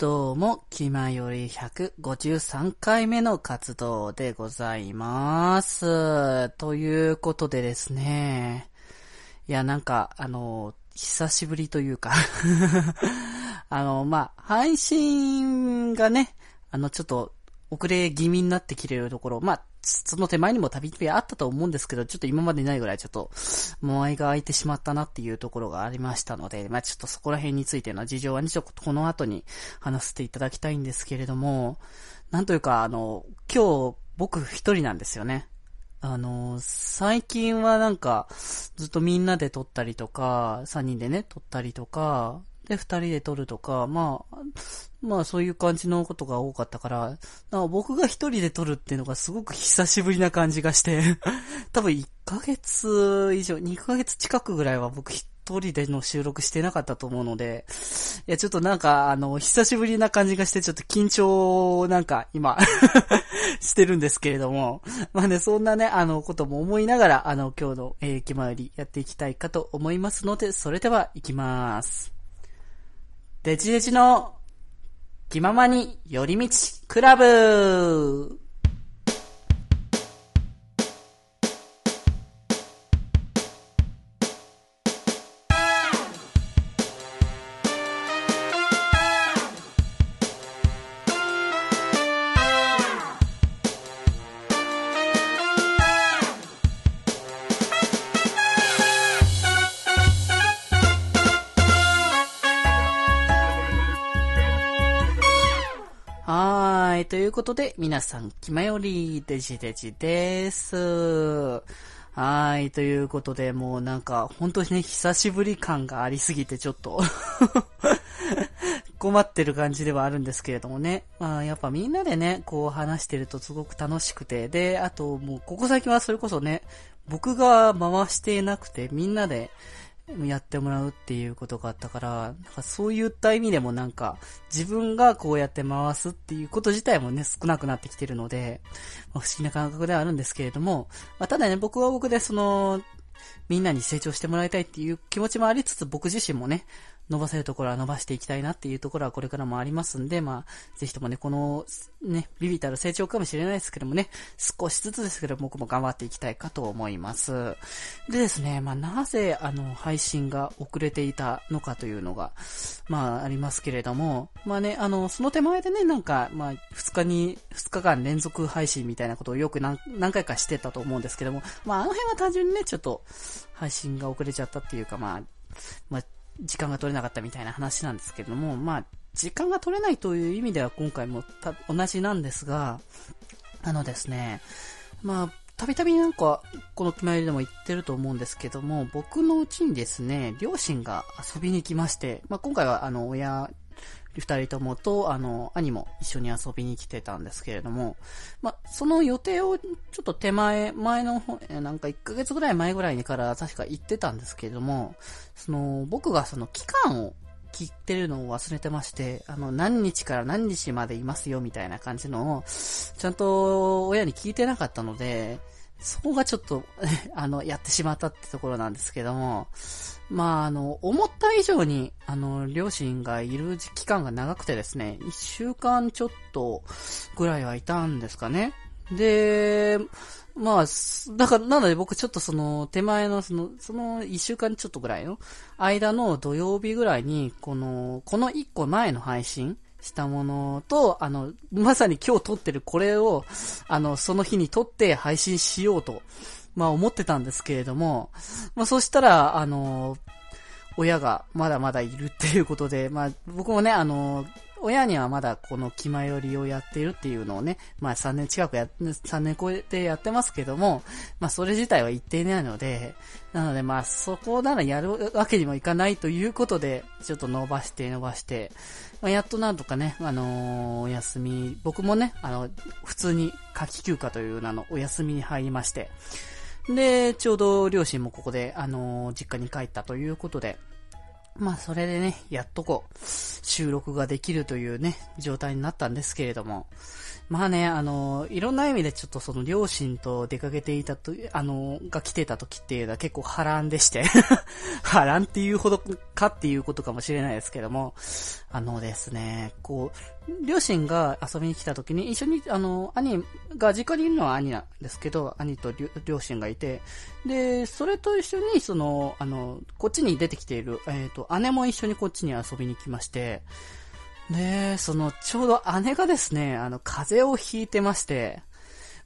どうも、気まより153回目の活動でございます。ということでですね。いや、なんか、あの、久しぶりというか あの、まあ、配信がね、あの、ちょっと、遅れ気味になってきてるところ、まあ、その手前にもたびたびあったと思うんですけど、ちょっと今までないぐらいちょっと、間合いが空いてしまったなっていうところがありましたので、まあちょっとそこら辺についての事情はね、ちょっとこの後に話していただきたいんですけれども、なんというか、あの、今日僕一人なんですよね。あの、最近はなんか、ずっとみんなで撮ったりとか、三人でね、撮ったりとか、で、二人で撮るとか、まあ、まあそういう感じのことが多かったから、なんか僕が一人で撮るっていうのがすごく久しぶりな感じがして、多分1ヶ月以上、2ヶ月近くぐらいは僕一人での収録してなかったと思うので、いやちょっとなんかあの、久しぶりな感じがしてちょっと緊張なんか今 してるんですけれども、まあね、そんなね、あの、ことも思いながら、あの、今日の、えー、気回りやっていきたいかと思いますので、それでは行きます。デジデジの気ままに寄り道クラブ。ということで、皆さん、気まよりデジデジです。はい。ということで、もうなんか、本当にね、久しぶり感がありすぎて、ちょっと 困ってる感じではあるんですけれどもね。まあ、やっぱみんなでね、こう話してるとすごく楽しくて、で、あともう、ここ最近はそれこそね、僕が回していなくて、みんなで、やってもらうっていうことがあったから、なんかそういった意味でもなんか、自分がこうやって回すっていうこと自体もね、少なくなってきてるので、まあ、不思議な感覚ではあるんですけれども、まあ、ただね、僕は僕でその、みんなに成長してもらいたいっていう気持ちもありつつ、僕自身もね、伸ばせるところは伸ばしていきたいなっていうところはこれからもありますんで、まあ、ぜひともね、この、ね、ビビたる成長かもしれないですけどもね、少しずつですけど僕も頑張っていきたいかと思います。でですね、まあ、なぜ、あの、配信が遅れていたのかというのが、まあ、ありますけれども、まあね、あの、その手前でね、なんか、まあ、二日に、二日間連続配信みたいなことをよく何何回かしてたと思うんですけども、まあ、あの辺は単純にね、ちょっと、配信が遅れちゃったっていうか、まあ、まあ、時間が取れなかったみたいな話なんですけども、まあ、時間が取れないという意味では今回も同じなんですが、あのですね、まあ、たびたびなんか、この決まりでも言ってると思うんですけども、僕のうちにですね、両親が遊びに来まして、まあ今回はあの、親、二人ともと、あの、兄も一緒に遊びに来てたんですけれども、ま、その予定をちょっと手前、前の方、なんか1ヶ月ぐらい前ぐらいにから確か行ってたんですけれども、その、僕がその期間を聞いてるのを忘れてまして、あの、何日から何日までいますよみたいな感じのを、ちゃんと親に聞いてなかったので、そこがちょっと、あの、やってしまったってところなんですけども、まあ、あの、思った以上に、あの、両親がいる期間が長くてですね、一週間ちょっとぐらいはいたんですかね。で、まあ、だから、なので僕ちょっとその手前のその、その一週間ちょっとぐらいの間の土曜日ぐらいに、この、この一個前の配信したものと、あの、まさに今日撮ってるこれを、あの、その日に撮って配信しようと、まあ思ってたんですけれども、まあそしたら、あの、親がまだまだいるっていうことで、まあ僕もね、あの、親にはまだこの気まよりをやっているっていうのをね、まあ3年近くや、3年超えてやってますけども、まあそれ自体は一定ないので、なのでまあそこならやるわけにもいかないということで、ちょっと伸ばして伸ばして、まあ、やっとなんとかね、あのーお休み、僕もね、あの、普通に夏季休暇という名のお休みに入りまして、で、ちょうど両親もここで、あのー実家に帰ったということで、まあ、それでね、やっとこう、収録ができるというね、状態になったんですけれども、まあね、あの、いろんな意味でちょっとその両親と出かけていたと、あの、が来てた時っていうのは結構波乱でして 波乱っていうほどかっていうことかもしれないですけども、あのですね、こう、両親が遊びに来た時に一緒に、あの、兄が実家にいるのは兄なんですけど、兄と両親がいて、で、それと一緒に、その、あの、こっちに出てきている、えっ、ー、と、姉も一緒にこっちに遊びに来まして、で、その、ちょうど姉がですね、あの、風邪をひいてまして、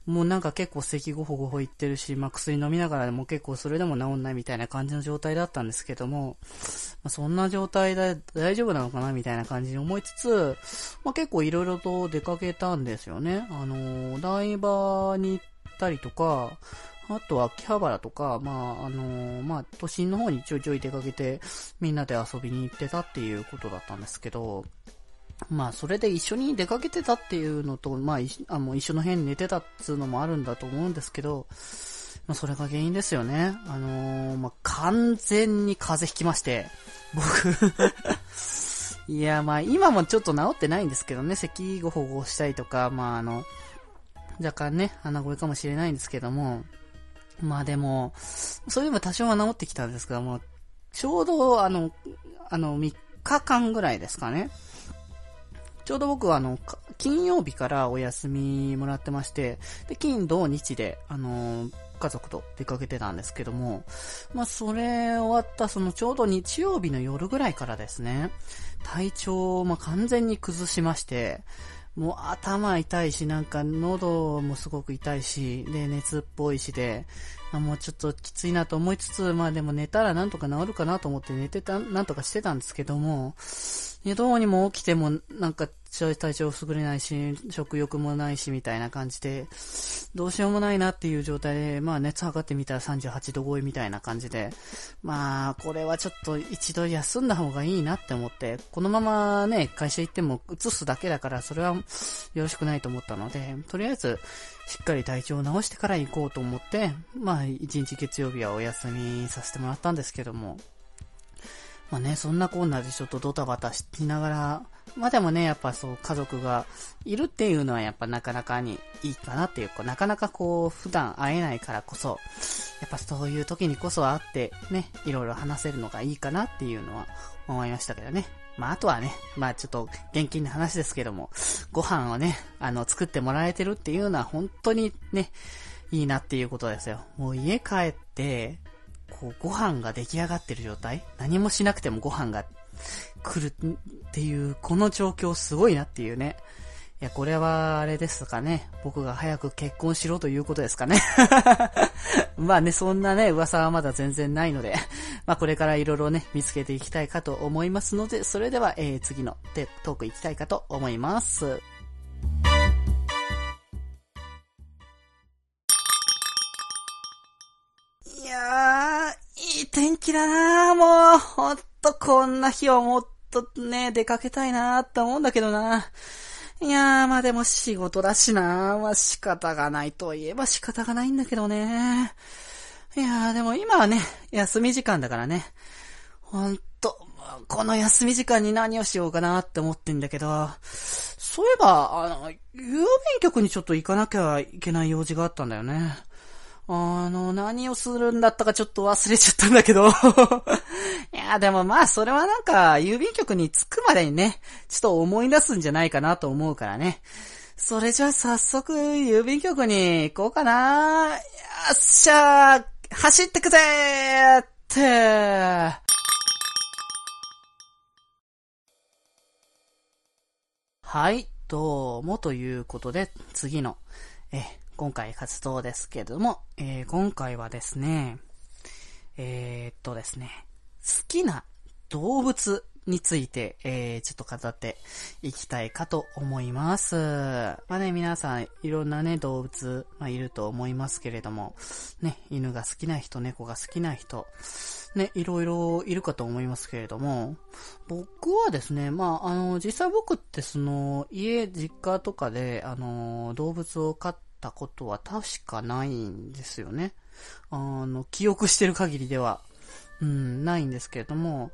もうなんか結構咳ごほごほ言ってるし、まあ、薬飲みながらでも結構それでも治んないみたいな感じの状態だったんですけども、まあ、そんな状態で大丈夫なのかなみたいな感じに思いつつ、まあ、結構色々と出かけたんですよね。あの、台場に行ったりとか、あとは秋葉原とか、まあ、あのまあ、都心の方にちょいちょい出かけて、みんなで遊びに行ってたっていうことだったんですけど、まあ、それで一緒に出かけてたっていうのと、まあ、あの、一緒の部屋に寝てたっつうのもあるんだと思うんですけど、まあ、それが原因ですよね。あのー、まあ、完全に風邪ひきまして、僕 いや、まあ、今もちょっと治ってないんですけどね、咳ご保護したりとか、まあ、あの、若干ね、鼻声かもしれないんですけども、まあでも、そういうの多少は治ってきたんですけども、ちょうど、あの、あの、3日間ぐらいですかね。ちょうど僕はあの、金曜日からお休みもらってまして、で、金、土、日で、あの、家族と出かけてたんですけども、まあ、それ終わったそのちょうど日曜日の夜ぐらいからですね、体調をま完全に崩しまして、もう頭痛いし、なんか喉もすごく痛いし、で、熱っぽいしで、あもうちょっときついなと思いつつ、まあでも寝たらなんとか治るかなと思って寝てた、なんとかしてたんですけども、どうにも起きてもなんか体調優れないし、食欲もないしみたいな感じで、どうしようもないなっていう状態で、まあ熱測ってみたら38度超えみたいな感じで、まあこれはちょっと一度休んだ方がいいなって思って、このままね、会社行っても移すだけだからそれはよろしくないと思ったので、とりあえずしっかり体調を治してから行こうと思って、まあ一日月曜日はお休みさせてもらったんですけども、まあね、そんなコーナーでちょっとドタバタしながら、まあでもね、やっぱそう家族がいるっていうのはやっぱなかなかにいいかなっていうか、なかなかこう普段会えないからこそ、やっぱそういう時にこそ会ってね、いろいろ話せるのがいいかなっていうのは思いましたけどね。まああとはね、まあちょっと現金な話ですけども、ご飯をね、あの作ってもらえてるっていうのは本当にね、いいなっていうことですよ。もう家帰って、こうご飯が出来上がってる状態何もしなくてもご飯が来るっていう、この状況すごいなっていうね。いや、これは、あれですかね。僕が早く結婚しろということですかね。まあね、そんなね、噂はまだ全然ないので、まあこれからいろいろね、見つけていきたいかと思いますので、それでは、えー、次のトークいきたいかと思います。いやー、いい天気だなー、もう。ほんと、こんな日はもっとね、出かけたいなーって思うんだけどな。いやー、まあでも仕事だしなーまあ仕方がないといえば仕方がないんだけどね。いやー、でも今はね、休み時間だからね。ほんと、この休み時間に何をしようかなって思ってんだけど、そういえば、あの、郵便局にちょっと行かなきゃいけない用事があったんだよね。あの、何をするんだったかちょっと忘れちゃったんだけど。や、でもまあ、それはなんか、郵便局に着くまでにね、ちょっと思い出すんじゃないかなと思うからね。それじゃあ早速、郵便局に行こうかな。よっしゃー走ってくぜーって。はい、どうもということで、次の、え、今回活動ですけれども、えー、今回はですね、えー、っとですね、好きな動物について、えー、ちょっと語っていきたいかと思います。まあね、皆さんいろんなね、動物、まあ、いると思いますけれども、ね、犬が好きな人、猫が好きな人、ね、いろいろいるかと思いますけれども、僕はですね、まあ、あの、実際僕ってその、家、実家とかで、あの、動物を飼ったことは確かないんですよね。あの、記憶してる限りでは、うん、ないんですけれども、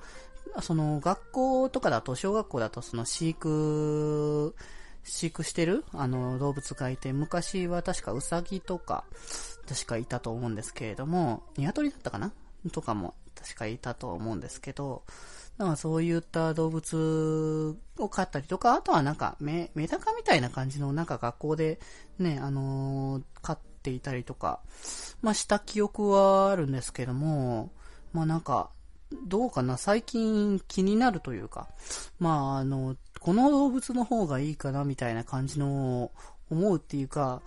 その学校とかだと、小学校だとその飼育、飼育してるあの動物がいて、昔は確かウサギとか、確かいたと思うんですけれども、鶏だったかな？とかも確かいたと思うんですけど、だかそういった動物を飼ったりとか、あとはなんかメ、メダカみたいな感じのなんか学校でね、あのー、飼っていたりとか、まあした記憶はあるんですけども、まあなんか、どうかな最近気になるというか、まああの、この動物の方がいいかなみたいな感じの思うっていうか、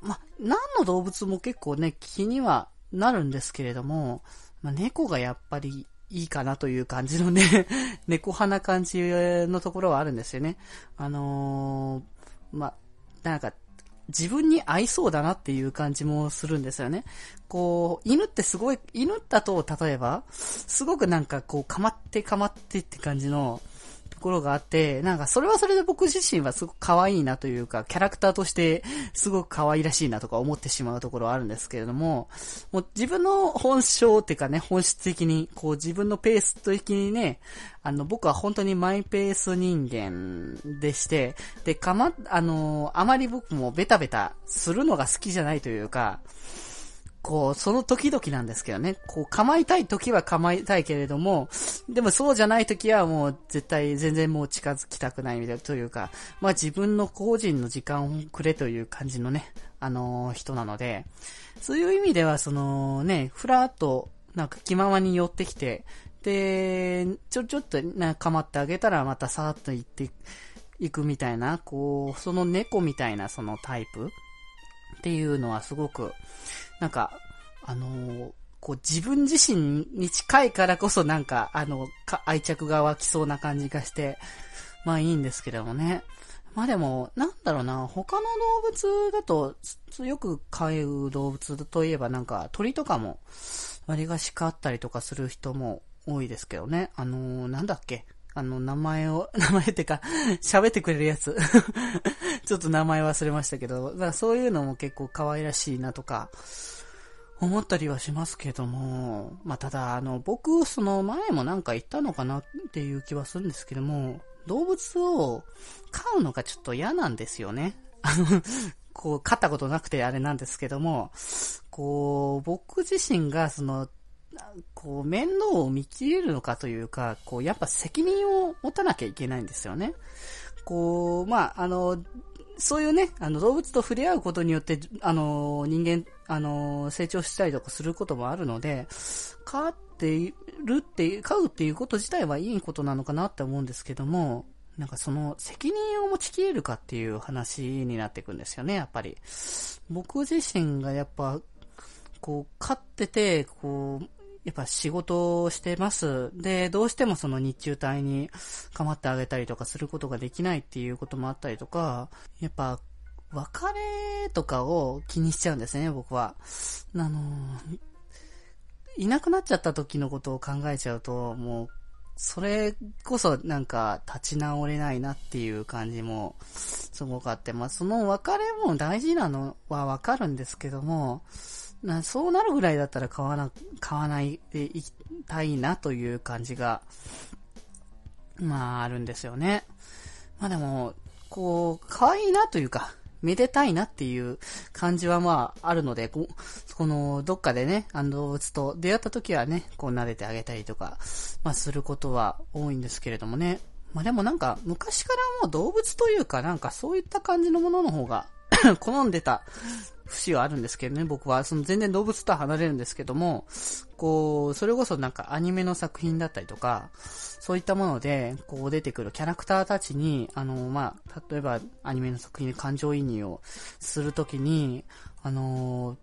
まあ、何の動物も結構ね、気にはなるんですけれども、まあ、猫がやっぱりいいかなという感じのね 猫派な感じのところはあるんですよね。あのー、まあ、なんか、自分に合いそうだなっていう感じもするんですよね。こう、犬ってすごい、犬だと、例えば、すごくなんかこう、かまってかまってって感じの、ころがあって、なんかそれはそれで僕自身はすごく可愛いなというか、キャラクターとしてすごく可愛らしいなとか思ってしまうところはあるんですけれども、もう自分の本性っていうかね、本質的に、こう自分のペース的にね、あの僕は本当にマイペース人間でして、で、かま、あの、あまり僕もベタベタするのが好きじゃないというか、こう、その時々なんですけどね。こう、構いたい時は構いたいけれども、でもそうじゃない時はもう絶対全然もう近づきたくないみたいなというか、まあ自分の個人の時間をくれという感じのね、あのー、人なので、そういう意味ではそのね、ふらっとなんか気ままに寄ってきて、で、ちょ、ちょっとな、構ってあげたらまたさーっと行っていくみたいな、こう、その猫みたいなそのタイプっていうのはすごく、なんか、あのー、こう自分自身に近いからこそなんか、あの、か愛着が湧きそうな感じがして、まあいいんですけどもね。まあでも、なんだろうな、他の動物だと、よく飼う動物といえばなんか鳥とかも割がし飼ったりとかする人も多いですけどね。あのー、なんだっけ。あの、名前を、名前ってか、喋ってくれるやつ。ちょっと名前忘れましたけど、だからそういうのも結構可愛らしいなとか、思ったりはしますけども、まあ、ただ、あの、僕、その前もなんか言ったのかなっていう気はするんですけども、動物を飼うのがちょっと嫌なんですよね。あの、こう、飼ったことなくてあれなんですけども、こう、僕自身がその、こう、面倒を見切れるのかというか、こう、やっぱ責任を持たなきゃいけないんですよね。こう、まあ、あの、そういうね、あの、動物と触れ合うことによって、あの、人間、あの、成長したりとかすることもあるので、飼っているって、飼うっていうこと自体はいいことなのかなって思うんですけども、なんかその責任を持ちきれるかっていう話になっていくんですよね、やっぱり。僕自身がやっぱ、こう、飼ってて、こう、やっぱ仕事をしてます。で、どうしてもその日中帯に構ってあげたりとかすることができないっていうこともあったりとか、やっぱ、別れとかを気にしちゃうんですね、僕は。あの、いなくなっちゃった時のことを考えちゃうと、もう、それこそなんか立ち直れないなっていう感じもすごくあって、まあその別れも大事なのはわかるんですけども、なそうなるぐらいだったら買わな、買わないでいきたいなという感じが、まああるんですよね。まあでも、こう、可愛いなというか、めでたいなっていう感じはまああるので、ここのどっかでね、あの動物と出会った時はね、こう撫でてあげたりとか、まあすることは多いんですけれどもね。まあでもなんか昔からもう動物というかなんかそういった感じのものの方が 好んでた節はあるんですけどね、僕は。その全然動物とは離れるんですけども、こう、それこそなんかアニメの作品だったりとか、そういったもので、こう出てくるキャラクターたちに、あの、まあ、例えばアニメの作品で感情移入をするときに、あの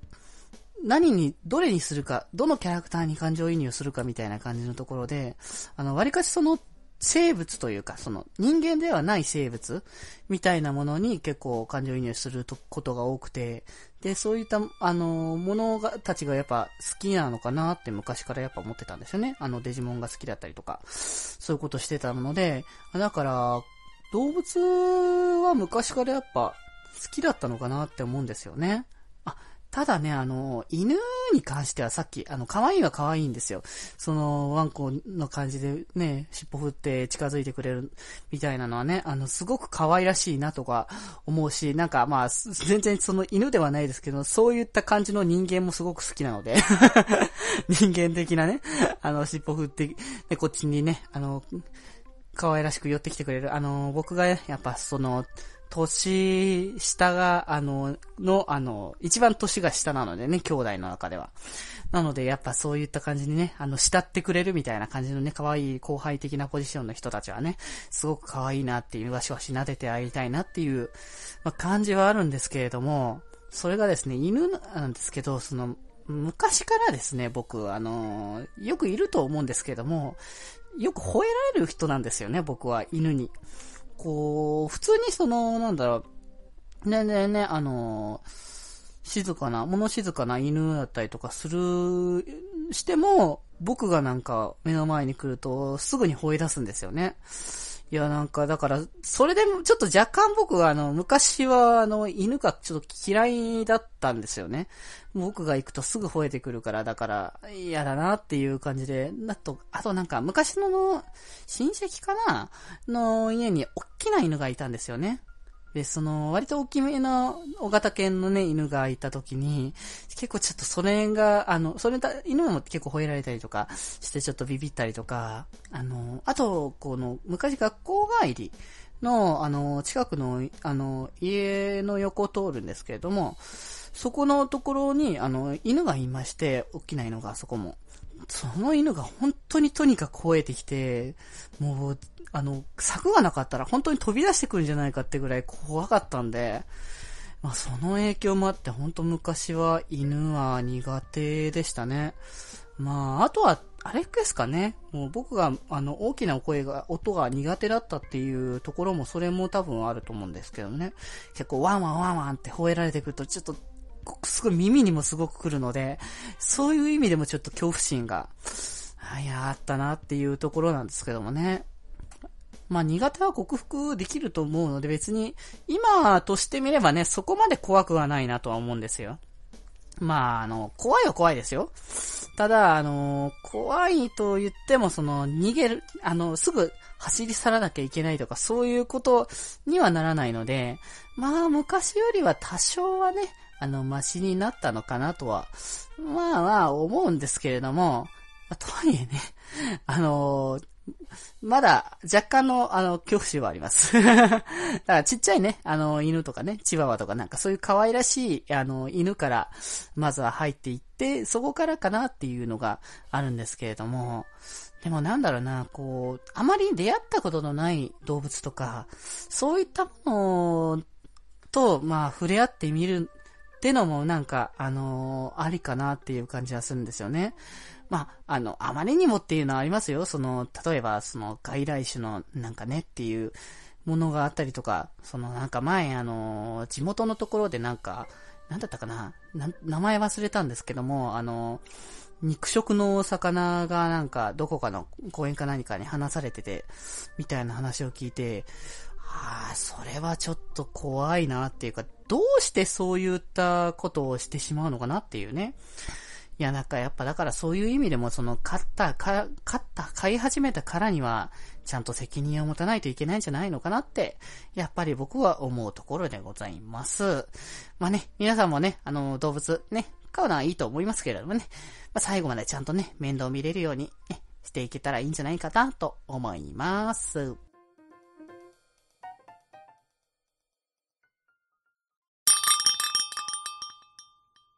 何に、どれにするか、どのキャラクターに感情移入するかみたいな感じのところで、あの、割かしその生物というか、その人間ではない生物みたいなものに結構感情移入することが多くて、で、そういった、あの、ものが、たちがやっぱ好きなのかなって昔からやっぱ思ってたんですよね。あの、デジモンが好きだったりとか、そういうことしてたので、だから、動物は昔からやっぱ好きだったのかなって思うんですよね。あ、ただね、あの、犬に関してはさっき、あの、可愛いは可愛いんですよ。その、ワンコの感じでね、尻尾振って近づいてくれるみたいなのはね、あの、すごく可愛らしいなとか思うし、なんかまあ、全然その犬ではないですけど、そういった感じの人間もすごく好きなので 人間的なね、あの、尻尾振って、で、こっちにね、あの、可愛らしく寄ってきてくれる。あの、僕がやっぱその、年下が、あの、の、あの、一番年が下なのでね、兄弟の中では。なので、やっぱそういった感じにね、あの、慕ってくれるみたいな感じのね、可愛い後輩的なポジションの人たちはね、すごく可愛いなっていう、わしわし撫でてあげたいなっていう、まあ、感じはあるんですけれども、それがですね、犬なんですけど、その、昔からですね、僕、あの、よくいると思うんですけれども、よく吠えられる人なんですよね、僕は、犬に。こう、普通にその、なんだろう、ねねね、あの、静かな、物静かな犬だったりとかする、しても、僕がなんか目の前に来ると、すぐに吠え出すんですよね。いや、なんか、だから、それでも、ちょっと若干僕は、あの、昔は、あの、犬がちょっと嫌いだったんですよね。僕が行くとすぐ吠えてくるから、だから、嫌だなっていう感じで、あと、あとなんか、昔の、親戚かなの家に、大きな犬がいたんですよね。で、その、割と大きめの大型犬のね、犬がいた時に、結構ちょっとそれが、あの、それだ、犬も結構吠えられたりとかしてちょっとビビったりとか、あの、あと、この、昔学校帰りの、あの、近くの、あの、家の横を通るんですけれども、そこのところに、あの、犬がいまして、大きな犬が、そこも。その犬が本当にとにかく吠えてきて、もう、あの、柵がなかったら本当に飛び出してくるんじゃないかってぐらい怖かったんで、まあその影響もあって本当昔は犬は苦手でしたね。まあ、あとは、あれですかね。もう僕が、あの、大きな声が、音が苦手だったっていうところも、それも多分あると思うんですけどね。結構、ワンワンワンワンって吠えられてくると、ちょっと、すごい耳にもすごく来るので、そういう意味でもちょっと恐怖心が、あ、い、あったなっていうところなんですけどもね。まあ苦手は克服できると思うので別に今としてみればね、そこまで怖くはないなとは思うんですよ。まあ、あの、怖いは怖いですよ。ただ、あの、怖いと言っても、その、逃げる、あの、すぐ走り去らなきゃいけないとか、そういうことにはならないので、まあ、昔よりは多少はね、あの、マシになったのかなとは、まあまあ、思うんですけれども、とはいえね、あのまだ若干の、あの、恐怖心はあります。だからちっちゃいね、あの、犬とかね、チワワとかなんかそういう可愛らしい、あの、犬から、まずは入っていって、そこからかなっていうのがあるんですけれども、でもなんだろうな、こう、あまり出会ったことのない動物とか、そういったものと、まあ、触れ合ってみるってのもなんか、あのー、ありかなっていう感じはするんですよね。まあ、あの、あまりにもっていうのはありますよ。その、例えば、その、外来種のなんかねっていうものがあったりとか、そのなんか前、あの、地元のところでなんか、なんだったかな名前忘れたんですけども、あの、肉食の魚がなんかどこかの公園か何かに話されてて、みたいな話を聞いて、はあ、それはちょっと怖いなっていうか、どうしてそういったことをしてしまうのかなっていうね。いや、なんかやっぱだからそういう意味でもその勝った、か、勝った、買い始めたからには、ちゃんと責任を持たないといけないんじゃないのかなって、やっぱり僕は思うところでございます。まあね、皆さんもね、あの、動物ね、飼うのはいいと思いますけれどもね、まあ、最後までちゃんとね、面倒見れるように、ね、していけたらいいんじゃないかなと思います。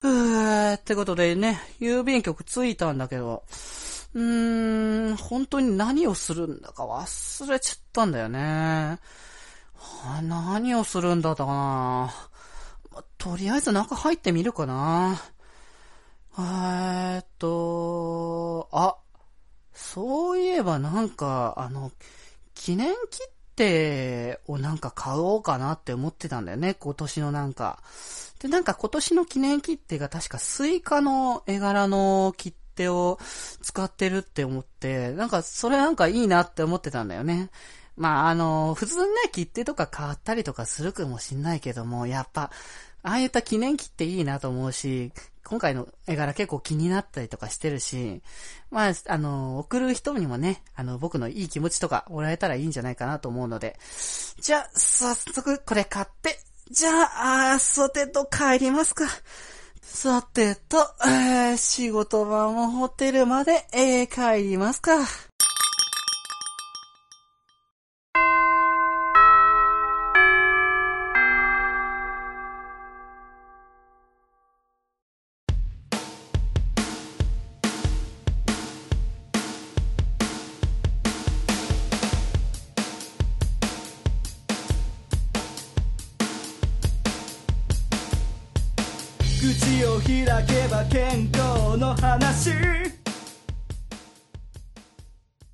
うーってことでね、郵便局着いたんだけど、うーん、本当に何をするんだか忘れちゃったんだよね。は、何をするんだったかな。ま、とりあえず中入ってみるかな。えーっと、あ、そういえばなんか、あの、記念切手をなんか買おうかなって思ってたんだよね、今年のなんか。で、なんか今年の記念切手が確かスイカの絵柄の切手を使ってるって思って、なんかそれなんかいいなって思ってたんだよね。まあ、あの、普通にね、切手とか買ったりとかするかもしんないけども、やっぱ、ああいった記念機っていいなと思うし、今回の絵柄結構気になったりとかしてるし、まあ、あの、送る人にもね、あの、僕のいい気持ちとかもらえたらいいんじゃないかなと思うので、じゃあ、早速これ買って、じゃあ、ソテと帰りますか。さてと、えー、仕事場もホテルまで、えー、帰りますか。この話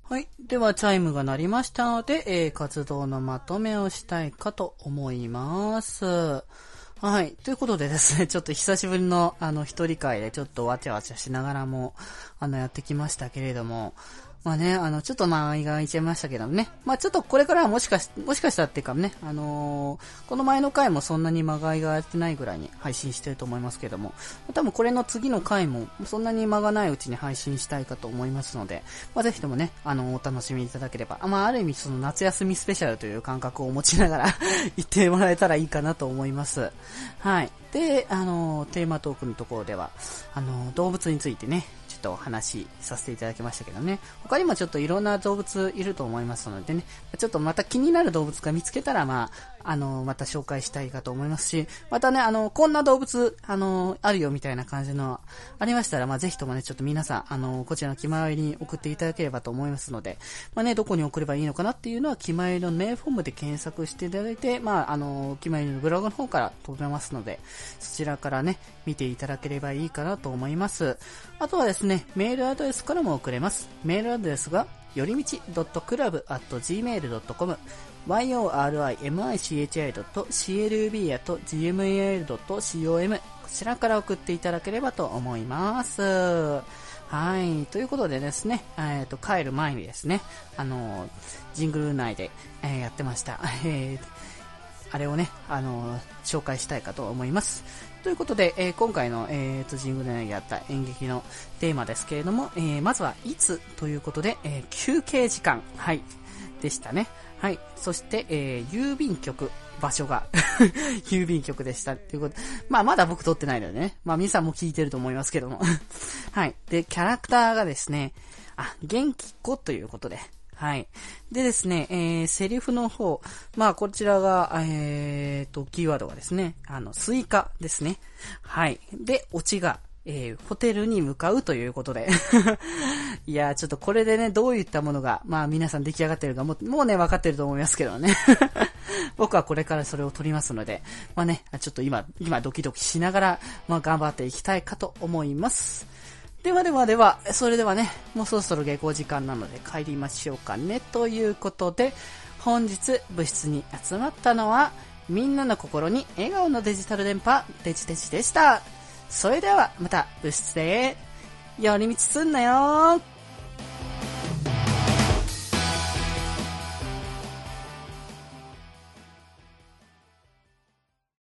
はい。では、チャイムが鳴りましたので、えー、活動のまとめをしたいかと思います。はい。ということでですね、ちょっと久しぶりの、あの、一人会でちょっとわちゃわちゃしながらも、あの、やってきましたけれども、まあね、あの、ちょっと間が空いちゃいましたけどね。まあちょっとこれからはもしかし、もしかしたらっていうかね、あのー、この前の回もそんなに間が空いてないぐらいに配信してると思いますけども、多分これの次の回もそんなに間がないうちに配信したいかと思いますので、まあぜひともね、あの、お楽しみいただければ、まあある意味その夏休みスペシャルという感覚を持ちながら 言ってもらえたらいいかなと思います。はい。で、あの、テーマトークのところでは、あの、動物についてね、っとお話しさせていただきましたけどね。他にもちょっといろんな動物いると思いますのでね、ちょっとまた気になる動物が見つけたら、まあ、あの、また紹介したいかと思いますし、またね、あの、こんな動物、あの、あるよみたいな感じの、ありましたら、まあ、ぜひともね、ちょっと皆さん、あの、こちらの気前に送っていただければと思いますので、まあね、どこに送ればいいのかなっていうのは、気前のメールフォームで検索していただいて、まあ、あの、気前のブログの方から飛べますので、そちらからね、見ていただければいいかなと思います。あとはですね、メールアドレスからも送れます。メールアドレスが、よりみち .club.gmail.com yorimichi.club.gmail.com こちらから送っていただければと思います。はい。ということでですね、えっ、ー、と、帰る前にですね、あの、ジングル内で、えー、やってました。え、あれをね、あの、紹介したいかと思います。ということで、えー、今回の、えーと、ジングル内でやった演劇のテーマですけれども、えー、まずはいつということで、えー、休憩時間、はい、でしたね。はい。そして、えー、郵便局、場所が 郵便局でしたっていうこと。まあ、まだ僕撮ってないのでね。まあ、皆さんも聞いてると思いますけども はい。で、キャラクターがですね、あ、元気っ子ということで。はい。でですね、えー、セリフの方。まあ、こちらが、えーと、キーワードがですね、あの、スイカですね。はい。で、オチが、えー、ホテルに向かうということで いやちょっとこれでね、どういったものが、まあ皆さん出来上がってるかも、もうね、分かってると思いますけどね 僕はこれからそれを取りますので、まあね、ちょっと今、今ドキドキしながら、まあ頑張っていきたいかと思います。ではではでは、それではね、もうそろそろ下校時間なので帰りましょうかね。ということで、本日部室に集まったのは、みんなの心に笑顔のデジタル電波、デジデジでした。それではまた部室で寄り道すんなよ